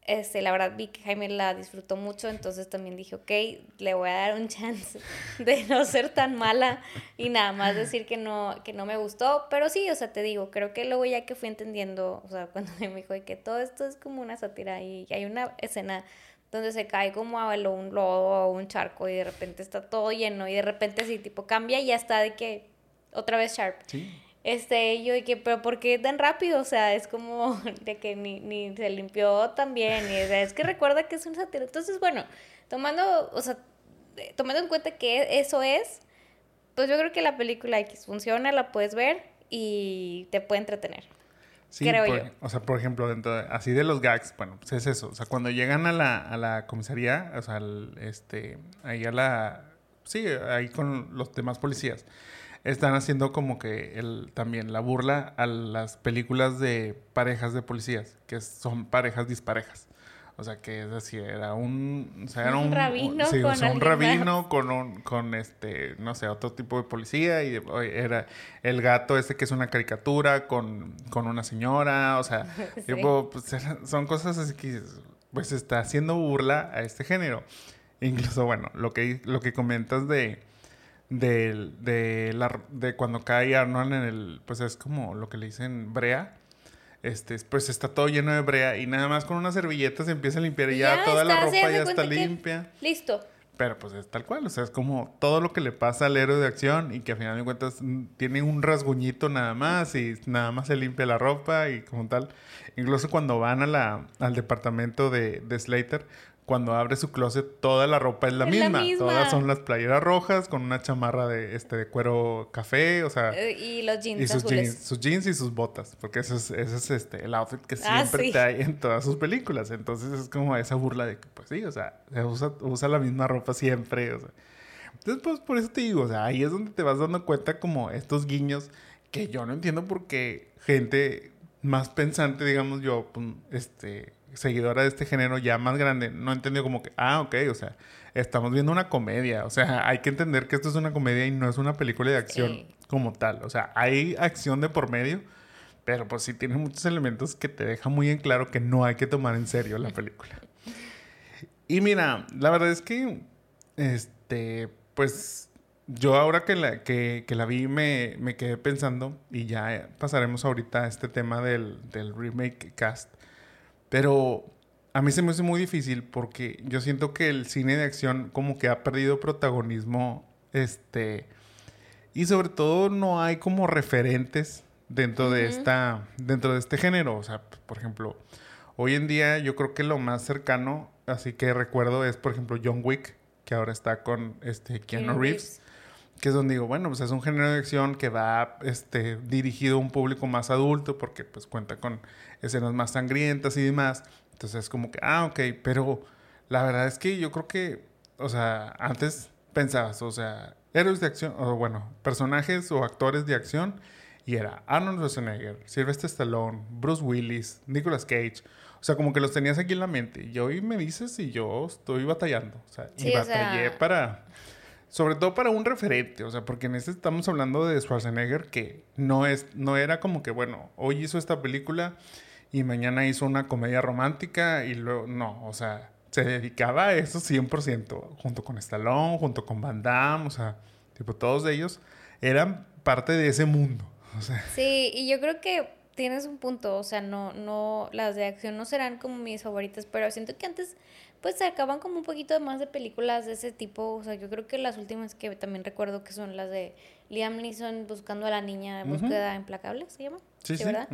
este, la verdad vi que Jaime la disfrutó mucho, entonces también dije, ok, le voy a dar un chance de no ser tan mala y nada más decir que no, que no me gustó, pero sí, o sea, te digo, creo que luego ya que fui entendiendo, o sea, cuando me dijo que todo esto es como una sátira y hay una escena donde se cae como a un lodo o un charco y de repente está todo lleno y de repente así tipo cambia y ya está de que otra vez Sharp. Sí. Este, yo, y que, pero ¿por qué tan rápido? O sea, es como de que ni, ni se limpió tan bien. Y, o sea, es que recuerda que es un sátiro. Entonces, bueno, tomando, o sea, eh, tomando en cuenta que eso es, pues yo creo que la película X funciona, la puedes ver y te puede entretener. Sí, Creo por- yo. O sea, por ejemplo, dentro de- así de los gags, bueno, pues es eso. O sea, cuando llegan a la, a la comisaría, o sea, al- este, ahí a la... Sí, ahí con los demás policías. Están haciendo como que el, también la burla a las películas de parejas de policías, que son parejas disparejas. O sea, que es así, era un... O sea, era Un un, rabino sí, o con sea, un rabino con un, con este, no sé, otro tipo de policía y era el gato este que es una caricatura con, con una señora, o sea, Sí. tipo, pues, son cosas así que pues está haciendo burla a este género. Incluso, bueno, lo que, lo que comentas de, de, de, la, de cuando cae Arnold en el, pues es como lo que le dicen brea. Este, pues está todo lleno de brea y nada más con una servilleta se empieza a limpiar y ya, toda la ropa ya está limpia. Listo. Pero pues es tal cual, o sea, es como todo lo que le pasa al héroe de acción y que a final de cuentas tiene un rasguñito nada más y nada más se limpia la ropa y como tal. Incluso cuando van a la, al departamento de, de Slater, cuando abre su closet, toda la ropa es la, Es la misma. misma. Todas son las playeras rojas con una chamarra de, este, de cuero café, o sea... Eh, Y los jeans Y sus azules. jeans, sus jeans y sus botas, porque ese es, ese es este, el outfit que Ah, siempre sí. trae en todas sus películas. Entonces es como esa burla de que, pues sí, o sea, se usa, usa la misma ropa siempre. O sea. Entonces, pues por eso te digo, o sea, ahí es donde te vas dando cuenta como estos guiños que yo no entiendo por qué gente más pensante, digamos yo, pues, este, seguidora de este género ya más grande, no entendió como que, ah, ok, o sea, estamos viendo una comedia, o sea, hay que entender que esto es una comedia y no es una película de acción como tal, o sea, hay acción de por medio, pero pues sí tiene muchos elementos que te dejan muy en claro que no hay que tomar en serio la película. Y mira, la verdad es que, este, pues yo ahora que la, que, la vi me, me, quedé pensando, y ya pasaremos ahorita a este tema del, del remake cast, pero a mí se me hace muy difícil porque yo siento que el cine de acción como que ha perdido protagonismo, este, y sobre todo no hay como referentes dentro de esta, dentro de este género, o sea, por ejemplo, hoy en día yo creo que lo más cercano, así que recuerdo es, por ejemplo, John Wick, que ahora está con este Keanu Reeves. que es donde digo, bueno, pues es un género de acción que va este, dirigido a un público más adulto porque pues cuenta con escenas más sangrientas y demás. Entonces es como que, ah, ok, pero la verdad es que yo creo que, o sea, antes pensabas, o sea, héroes de acción, o bueno, personajes o actores de acción, y era Arnold Schwarzenegger, Sylvester Stallone, Bruce Willis, Nicolas Cage. O sea, como que los tenías aquí en la mente. Y hoy me dices y yo estoy batallando. O sea, y batallé para sobre todo para un referente, o sea, porque en este estamos hablando de Schwarzenegger que no es no era como que bueno, hoy hizo esta película y mañana hizo una comedia romántica y luego no, o sea, se dedicaba a eso 100% junto con Stallone, junto con Van Damme, o sea, tipo todos ellos eran parte de ese mundo, o sea. Sí, y yo creo que tienes un punto, o sea, no no las de acción no serán como mis favoritas, pero siento que antes pues se acaban como un poquito más de películas de ese tipo. O sea, yo creo que las últimas que también recuerdo que son las de Liam Neeson buscando a la niña búsqueda implacable, ¿se llama? Sí, sí. ¿verdad?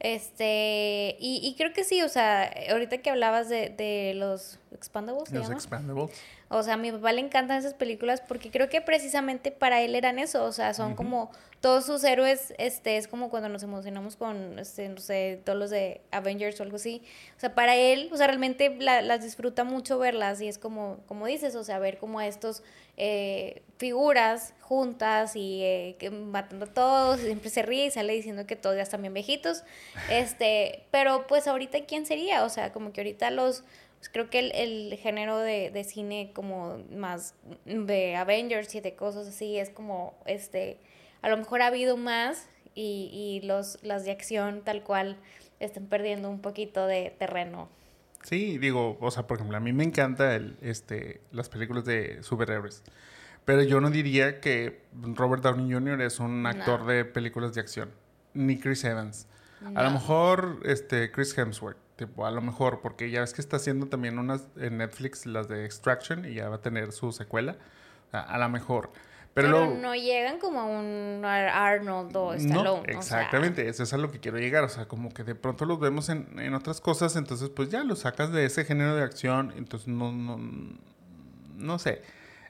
Este, y, y, creo que sí, o sea, ahorita que hablabas de, de los Expandables, Los Expandables. O sea, a mi papá le encantan esas películas porque creo que precisamente para él eran eso, o sea, son como todos sus héroes, este, es como cuando nos emocionamos con, este, no sé, todos los de Avengers o algo así. O sea, para él, o sea, realmente las disfruta mucho verlas y es como, como dices, o sea, ver como estos eh, figuras juntas y eh, que matando a todos, siempre se ríe y sale diciendo que todos ya están bien viejitos. Este, pero pues ahorita, ¿quién sería? O sea, como que ahorita los pues, creo que el, género de, cine como más de Avengers y de cosas así es como, este, a lo mejor ha habido más y, y los, las de acción tal cual están perdiendo un poquito de terreno. Sí, digo, o sea, por ejemplo, a mí me encanta el, este, las películas de superhéroes. Pero yo no diría que Robert Downey Jr. es un actor de películas de acción. Ni Chris Evans. A lo mejor este, Chris Hemsworth. Tipo, a lo mejor, porque ya ves que está haciendo también unas en Netflix, las de Extraction, y ya va a tener su secuela. a lo mejor. Pero, no llegan como a un Arnold o Stallone. No, exactamente, eso es a lo que quiero llegar. O sea, como que de pronto los vemos en, en otras cosas, entonces pues ya los sacas de ese género de acción, entonces no, no, no sé.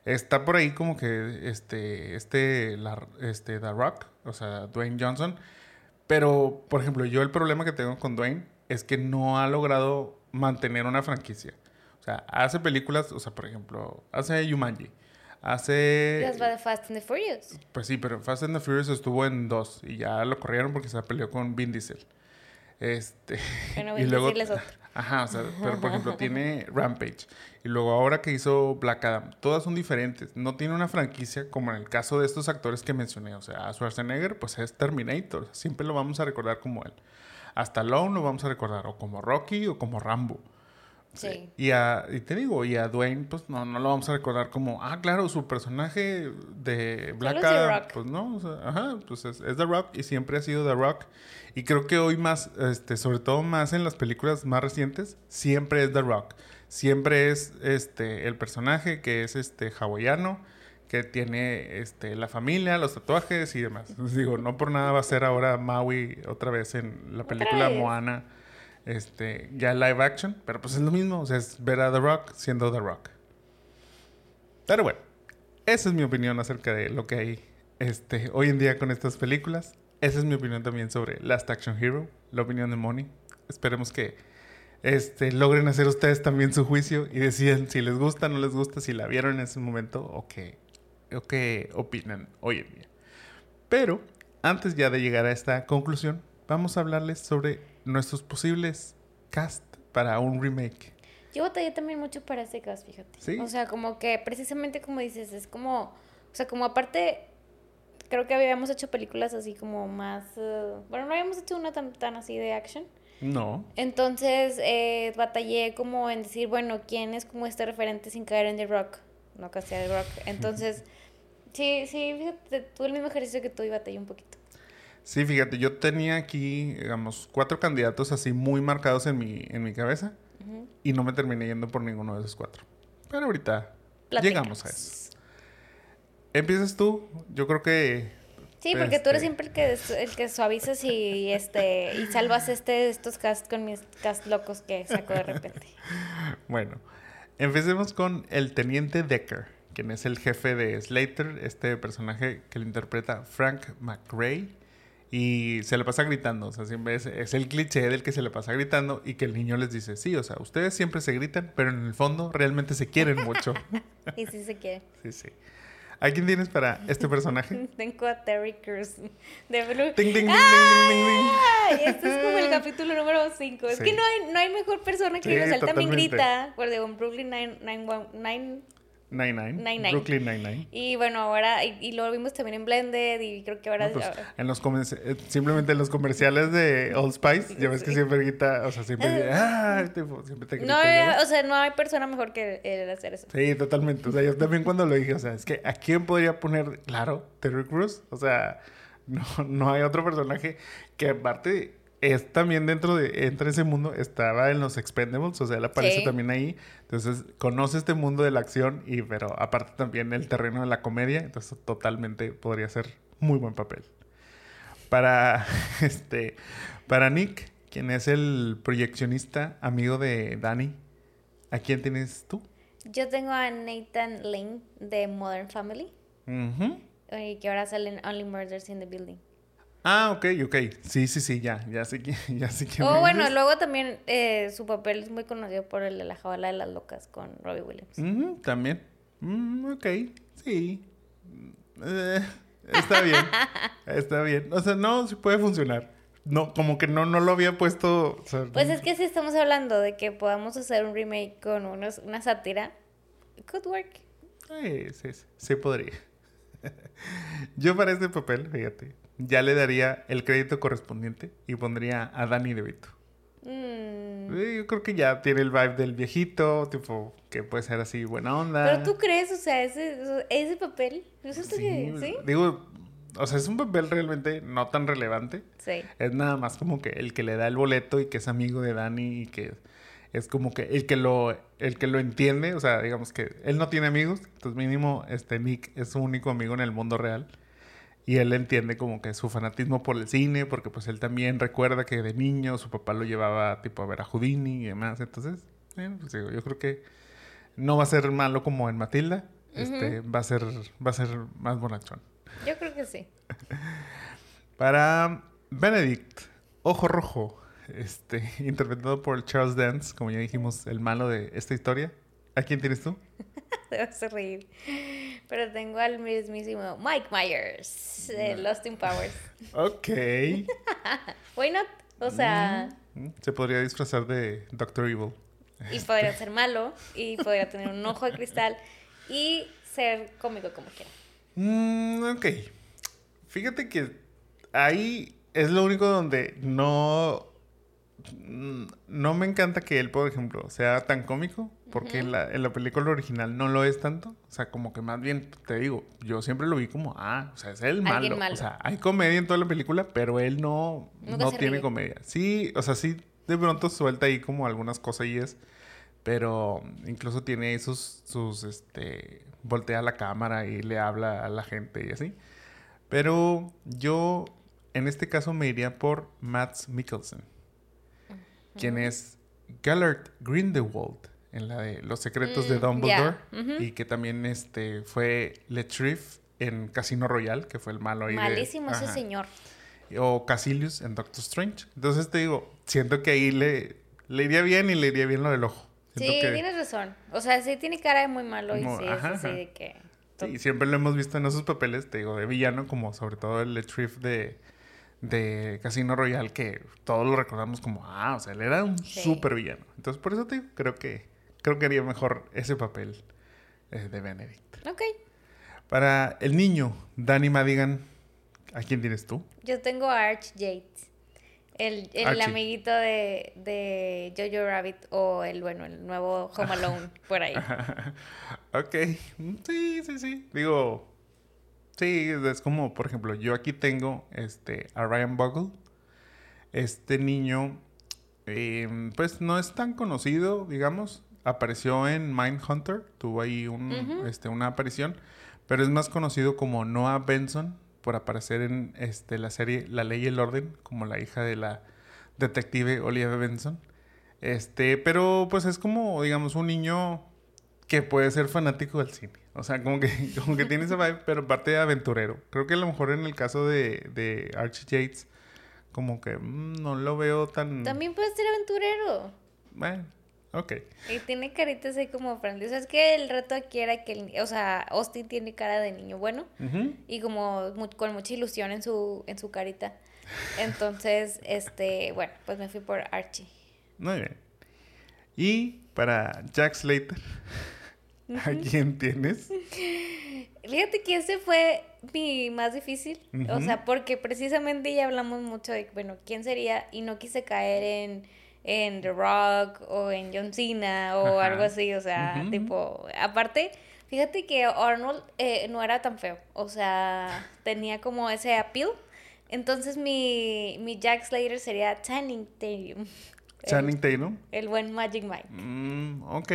Está por ahí como que este, este, la, este, The Rock, o sea, Dwayne Johnson. Pero, por ejemplo, yo el problema que tengo con Dwayne es que no ha logrado mantener una franquicia. O sea, hace películas, o sea, por ejemplo, hace Yumanji. Hace... Las va de Fast and the Furious. Pues sí, pero Fast and the Furious estuvo en dos y ya lo corrieron porque se peleó con Vin Diesel. Este... Bueno, y luego, otro. Ajá, o sea, pero por ejemplo tiene Rampage. Y luego ahora que hizo Black Adam, todas son diferentes. No tiene una franquicia como en el caso de estos actores que mencioné. O sea, Schwarzenegger pues es Terminator. Siempre lo vamos a recordar como él. Hasta Stallone lo vamos a recordar o como Rocky o como Rambo. Sí. Y, a, y te digo, y a Dwayne, pues no, no lo vamos a recordar como, ah, claro, su personaje de Black Adam. Pues no, o sea, ajá, pues es, The Rock y siempre ha sido The Rock. Y creo que hoy más, este, sobre todo más en las películas más recientes, siempre es The Rock. Siempre es este, el personaje que es este hawaiano, que tiene este, la familia, los tatuajes y demás. digo, no por nada va a ser ahora Maui otra vez en la película Moana este, ya live action, pero pues es lo mismo, o sea, es ver a The Rock siendo The Rock. Pero bueno, esa es mi opinión acerca de lo que hay este, hoy en día con estas películas. Esa es mi opinión también sobre Last Action Hero, la opinión de Moni. Esperemos que este, logren hacer ustedes también su juicio y decidan si les gusta, no les gusta, si la vieron en ese momento o que o qué opinan hoy en día. Pero antes ya de llegar a esta conclusión, vamos a hablarles sobre nuestros posibles cast para un remake. Yo batallé también mucho para este cast, fíjate. ¿Sí? O sea, como que precisamente como dices, es como, o sea, como aparte, creo que habíamos hecho películas así como más, eh, bueno, no habíamos hecho una tan, tan así de action. No. Entonces, eh, batallé como en decir, bueno, ¿quién es como este referente sin caer en The Rock? No casi The Rock. Entonces, sí, sí, fíjate, tuve el mismo ejercicio que tú y batallé un poquito. Sí, fíjate, yo tenía aquí, digamos, cuatro candidatos así muy marcados en mi, en mi cabeza y no me terminé yendo por ninguno de esos cuatro. Pero ahorita llegamos a eso. Empiezas tú, yo creo que... Sí, porque tú eres este, siempre el que, el que suavizas y, este, y salvas este, estos cast con mis cast locos que saco de repente. Bueno, empecemos con el Teniente Decker, quien es el jefe de Slater, este personaje que lo interpreta Frank McRae. Y se le pasa gritando, o sea, siempre es, es, el cliché del que se le pasa gritando y que el niño les dice, sí, o sea, ustedes siempre se gritan, pero en el fondo realmente se quieren mucho. y sí se quieren. Sí, sí. ¿A quién tienes para este personaje? Tengo a Terry Crews de Blue. ¡Ting, ting, ting, ¡Ah! Este es como el capítulo número 5. Sí. Es que no hay, no hay mejor persona que sí, Rosalía también grita. Por de Brooklyn 911. Nine-Nine. Nine -Nine. Brooklyn Nine-Nine. Y bueno, ahora, y, lo vimos también en Blended y creo que ahora... No, pues, en los eh, simplemente en los comerciales de Old Spice, ya ves que siempre grita, o sea, siempre, ah, tipo, siempre te grita. No, o sea, no hay persona mejor que él hacer eso. Sí, totalmente. O sea, yo también cuando lo dije, o sea, es que ¿a quién podría poner, claro, Terry Cruz? O sea, no, no hay otro personaje que aparte es también dentro de, entre ese mundo, estaba en los Expendables, o sea, él aparece Sí. también ahí. Entonces, conoce este mundo de la acción y, pero aparte también el terreno de la comedia, entonces totalmente podría ser muy buen papel. Para, este, para Nick, quien es el proyeccionista amigo de Danny, ¿a quién tienes tú? Yo tengo a Nathan Lane de Modern Family. Eh, que ahora salen Only Murders in the Building. Ah, ok, ok. Sí, sí, sí, ya, ya sé que, ya sé que. O bueno, luego también eh, su papel es muy conocido por el de la jaula de las locas con Robbie Williams. también. Mm, ok, sí. Eh, está bien, está bien. O sea, no, sí puede funcionar. No, como que no, no lo había puesto. o sea, Pues es que si estamos hablando de que podamos hacer un remake con unos, una sátira, could work. eh, sí, sí, sí podría. Yo para este papel, fíjate, ya le daría el crédito correspondiente y pondría a Danny DeVito. Mm. Yo creo que ya tiene el vibe del viejito, tipo, que puede ser así buena onda. Pero tú crees, o sea, ese, ese papel, ¿no es Sí, que sí? digo, o sea, es un papel realmente no tan relevante. Sí. Es nada más como que el que le da el boleto y que es amigo de Dani y que es como que el que lo el que lo entiende, o sea, digamos que él no tiene amigos, entonces mínimo este Nick es su único amigo en el mundo real. Y él entiende como que su fanatismo por el cine, porque pues él también recuerda que de niño su papá lo llevaba tipo a ver a Houdini y demás. Entonces, bueno, pues digo, yo creo que no va a ser malo como en Matilda. Este, va a ser, va a ser más bonachón. Yo creo que sí. Para Benedict, Ojo Rojo, este, interpretado por Charles Dance, como ya dijimos, el malo de esta historia. ¿A quién tienes tú? Te vas a reír. Pero tengo al mismísimo Mike Myers de Lost in Powers. Ok. Why not? O sea, Mm, Se podría disfrazar de Doctor Evil. y podría ser malo, y podría tener un ojo de cristal, y ser cómico como quiera. Mm, ok. Fíjate que ahí es lo único donde no. mm, No me encanta que él, por ejemplo, sea tan cómico, porque en, la, en la película original no lo es tanto. O sea, como que más bien, te digo, yo siempre lo vi como, ah, o sea, es el malo. O sea, hay comedia en toda la película, pero él no, Nunca no tiene ríe. comedia. Sí, o sea, sí, de pronto suelta ahí como algunas cosillas, pero incluso tiene ahí sus, sus, este, voltea la cámara y le habla a la gente y así. Pero yo, en este caso, me iría por Matt Mikkelsen, quien es Gellert Grindelwald en la de Los secretos de Mm, Dumbledore y que también este, fue Letriff en Casino Royale, que fue el malo ahí de- Malísimo ese Ajá. señor. o Casilius en Doctor Strange. Entonces te digo, siento que ahí le, le iría bien y le iría bien lo del ojo. Siento Sí, que- tienes razón. O sea, sí tiene cara de muy malo y sí, ajá, es así ajá. de que... Sí, siempre lo hemos visto en esos papeles, te digo, de villano, como sobre todo el Letriff de, de Casino Royale, que todos lo recordamos como, ah, o sea, él era un Sí. súper villano. Entonces, por eso te digo, creo que, creo que haría mejor ese papel eh, de Benedict. Ok. Para el niño, Danny Madigan, ¿a quién tienes tú? Yo tengo a Arch Yates. El, el amiguito de, de Jojo Rabbit o el, bueno, el nuevo Home Alone por ahí. ok, sí, sí, sí. Digo, sí, es como, por ejemplo, yo aquí tengo este, a Ryan Buckle. Este niño, eh, pues no es tan conocido, digamos. Apareció en Mindhunter, tuvo ahí un, este, una aparición, pero es más conocido como Noah Benson por aparecer en este, la serie La Ley y el Orden, como la hija de la detective Olivia Benson. Este, pero pues es como, digamos, un niño que puede ser fanático del cine. O sea, como que, como que tiene ese vibe, pero aparte de aventurero. Creo que a lo mejor en el caso de, de Archie Yates, como que mm, no lo veo tan... También puede ser aventurero. Bueno, ok. Y tiene caritas ahí como friendly. O sea, es que el reto aquí era que, el- o sea, Austin tiene cara de niño bueno y como mu- con mucha ilusión en su, en su carita. Entonces, este, bueno, pues me fui por Archie. Muy bien. Y para Jack Slater, ¿a quién tienes? Fíjate que ese fue mi más difícil, o sea, porque precisamente ya hablamos mucho de, bueno, ¿quién sería? Y no quise caer en, en The Rock o en John Cena o Ajá. algo así, o sea, tipo, aparte, fíjate que Arnold eh, no era tan feo, o sea, tenía como ese appeal. Entonces mi, mi Jack Slater sería Channing Tatum. Channing Tatum. El, el buen Magic Mike. Mm, ok.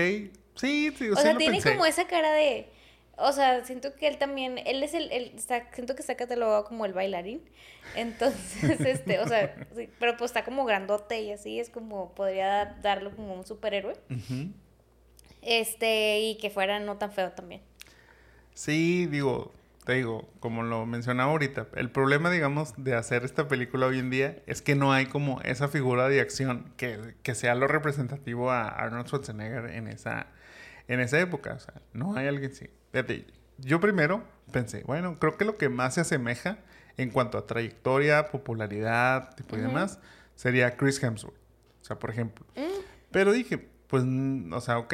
Sí, sí, O sí sea, lo tiene pensé. como esa cara de. O sea, siento que él también. Él es el. el está, siento que está catalogado como el bailarín. Entonces, este, o sea, sí, pero pues está como grandote y así. Es como. Podría da- darlo como un superhéroe. Este, y que fuera no tan feo también. Sí, digo, te digo, como lo mencionaba ahorita, el problema, digamos, de hacer esta película hoy en día es que no hay como esa figura de acción que, que sea lo representativo a Arnold Schwarzenegger en esa, en esa época. O sea, no hay alguien así. Fíjate, yo primero pensé, bueno, creo que lo que más se asemeja en cuanto a trayectoria, popularidad, tipo y demás, sería Chris Hemsworth. O sea, por ejemplo. Mm, Pero dije, pues, o sea, ok,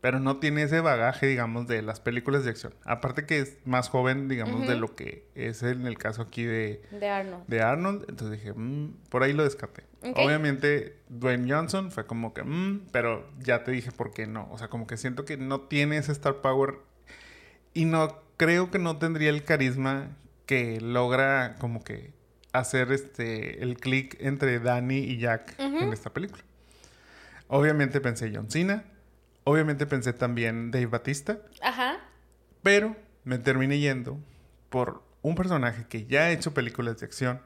pero no tiene ese bagaje, digamos, de las películas de acción. Aparte que es más joven, digamos, de lo que es en el caso aquí de, de Arnold. de Arnold. Entonces dije, mm, por ahí lo descarté. Obviamente, Dwayne Johnson fue como que, mm, pero ya te dije por qué no. O sea, como que siento que no tiene ese star power y no creo que no tendría el carisma que logra como que hacer este el click entre Danny y Jack en esta película. Obviamente pensé John Cena, obviamente pensé también Dave Batista, Ajá. pero me terminé yendo por un personaje que ya ha hecho películas de acción,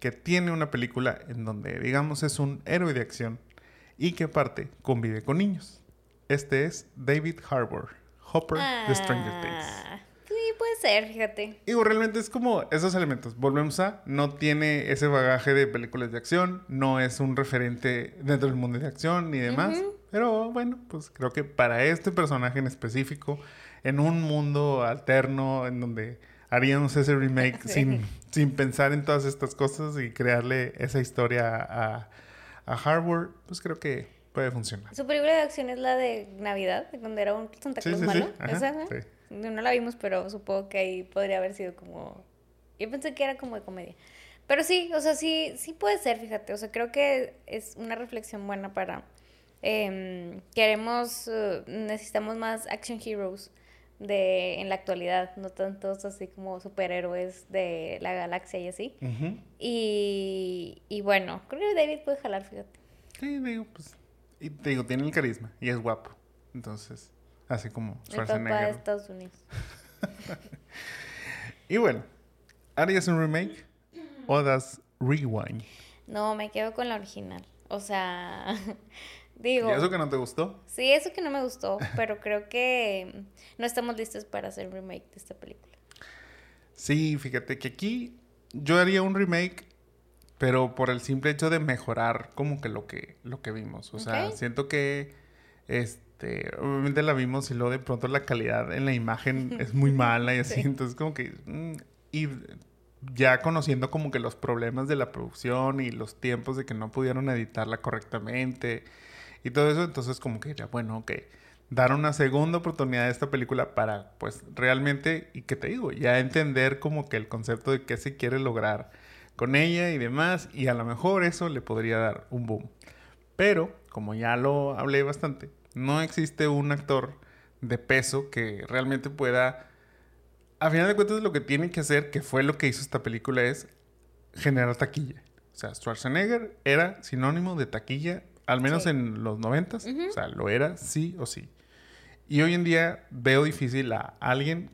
que tiene una película en donde digamos es un héroe de acción y que aparte convive con niños. Este es David Harbour, Hopper de Stranger Things. Ah, Sí, puede ser, fíjate. Digo, realmente es como esos elementos. Volvemos a, no tiene ese bagaje de películas de acción, no es un referente dentro del mundo de acción ni demás. Pero bueno, pues creo que para este personaje en específico, en un mundo alterno en donde haríamos ese remake Sí. sin, sin pensar en todas estas cosas y crearle esa historia a, a Harbour, pues creo que puede funcionar. Su película de acción es la de Navidad, donde era un Santa Sí, Claus sí, sí. malo. Ajá, ¿Esa, no? sí. No la vimos, pero supongo que ahí podría haber sido como... Yo pensé que era como de comedia. Pero sí, o sea, sí, sí puede ser, fíjate. O sea, creo que es una reflexión buena para... em, queremos, eh, necesitamos más action heroes de, en la actualidad, no tantos así como superhéroes de la galaxia y así. Y, y bueno, creo que David puede jalar, fíjate. Sí, digo, pues. Y te digo, tiene el carisma y es guapo. Entonces, así como El papá de Schwarzenegger. Estados Unidos. Y bueno, ¿harías un remake o das rewind? No, me quedo con la original. O sea, digo, ¿Y eso que no te gustó? sí, eso que no me gustó, pero creo que no estamos listos para hacer un remake de esta película. Sí, fíjate que aquí yo haría un remake, pero por el simple hecho de mejorar como que lo que, lo que vimos. O sea, siento que este este, obviamente la vimos y luego de pronto la calidad en la imagen es muy mala y así, entonces como que... Mm, y ya conociendo como que los problemas de la producción y los tiempos de que no pudieron editarla correctamente y todo eso, entonces como que ya, bueno, ok, dar una segunda oportunidad a esta película para pues realmente, y que te digo, ya entender como que el concepto de qué se quiere lograr con ella y demás, y a lo mejor eso le podría dar un boom. Pero, como ya lo hablé bastante, no existe un actor de peso que realmente pueda a final de cuentas lo que tiene que hacer, que fue lo que hizo esta película, es generar taquilla. O sea, Schwarzenegger era sinónimo de taquilla, al menos en los noventas. O sea, lo era sí o sí. Y hoy en día veo difícil a alguien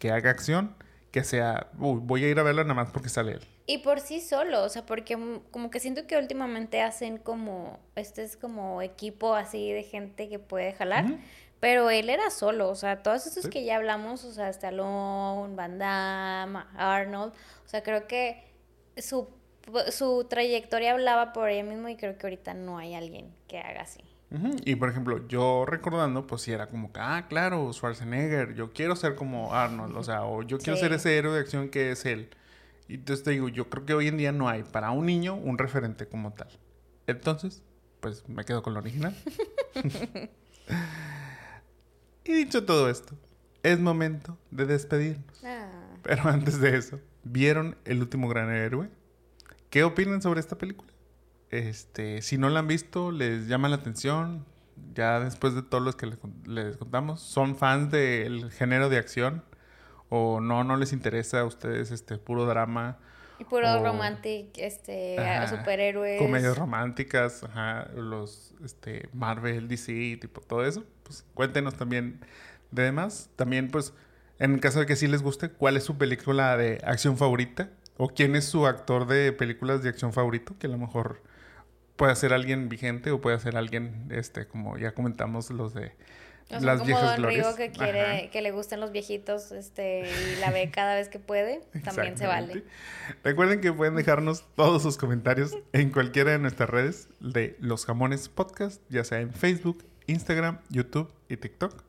que haga acción que sea, voy a ir a verla nada más porque sale él. Y por sí solo, o sea, porque como que siento que últimamente hacen como, este es como equipo así de gente que puede jalar. Pero él era solo, o sea, todos esos que ya hablamos, o sea, Stallone, Van Damme, Arnold, o sea, creo que su, su trayectoria hablaba por ella mismo y creo que ahorita no hay alguien que haga así. Y por ejemplo, yo recordando, pues sí era como que, ah, claro, Schwarzenegger, yo quiero ser como Arnold, o sea, o yo quiero ser ese héroe de acción que es él. Y entonces te digo, yo creo que hoy en día no hay para un niño un referente como tal. Entonces, pues me quedo con lo original. Y dicho todo esto, es momento de despedirnos. Ah. Pero antes de eso, ¿vieron El último gran héroe? ¿Qué opinan sobre esta película? Este, si no la han visto, les llama la atención. Ya después de todos los que les, contamos, ¿son fans del género de acción? ¿O no, no les interesa a ustedes este puro drama? Y puro romantic, este, superhéroes. Comedias románticas, ajá, los, este, Marvel, DC, tipo, todo eso. Pues cuéntenos también de demás. También, pues, en caso de que sí les guste, ¿cuál es su película de acción favorita? ¿O quién es su actor de películas de acción favorito? Que a lo mejor puede ser alguien vigente o puede ser alguien, este, como ya comentamos, los de las como Don Rigo que quiere, que le gusten los viejitos, este, y la ve cada vez que puede, también se vale. Recuerden que pueden dejarnos todos sus comentarios en cualquiera de nuestras redes de Los Jamones Podcast, ya sea en Facebook, Instagram, YouTube y TikTok.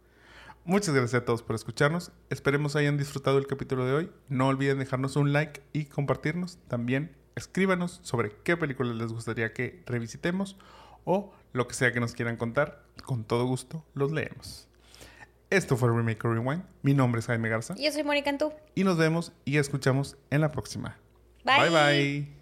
Muchas gracias a todos por escucharnos. Esperemos hayan disfrutado el capítulo de hoy. No olviden dejarnos un like y compartirnos. También escríbanos sobre qué películas les gustaría que revisitemos o lo que sea que nos quieran contar, con todo gusto los leemos. Esto fue Remake Rewind. Mi nombre es Jaime Garza. Yo soy Mónica Antú. Y nos vemos y escuchamos en la próxima. bye. bye.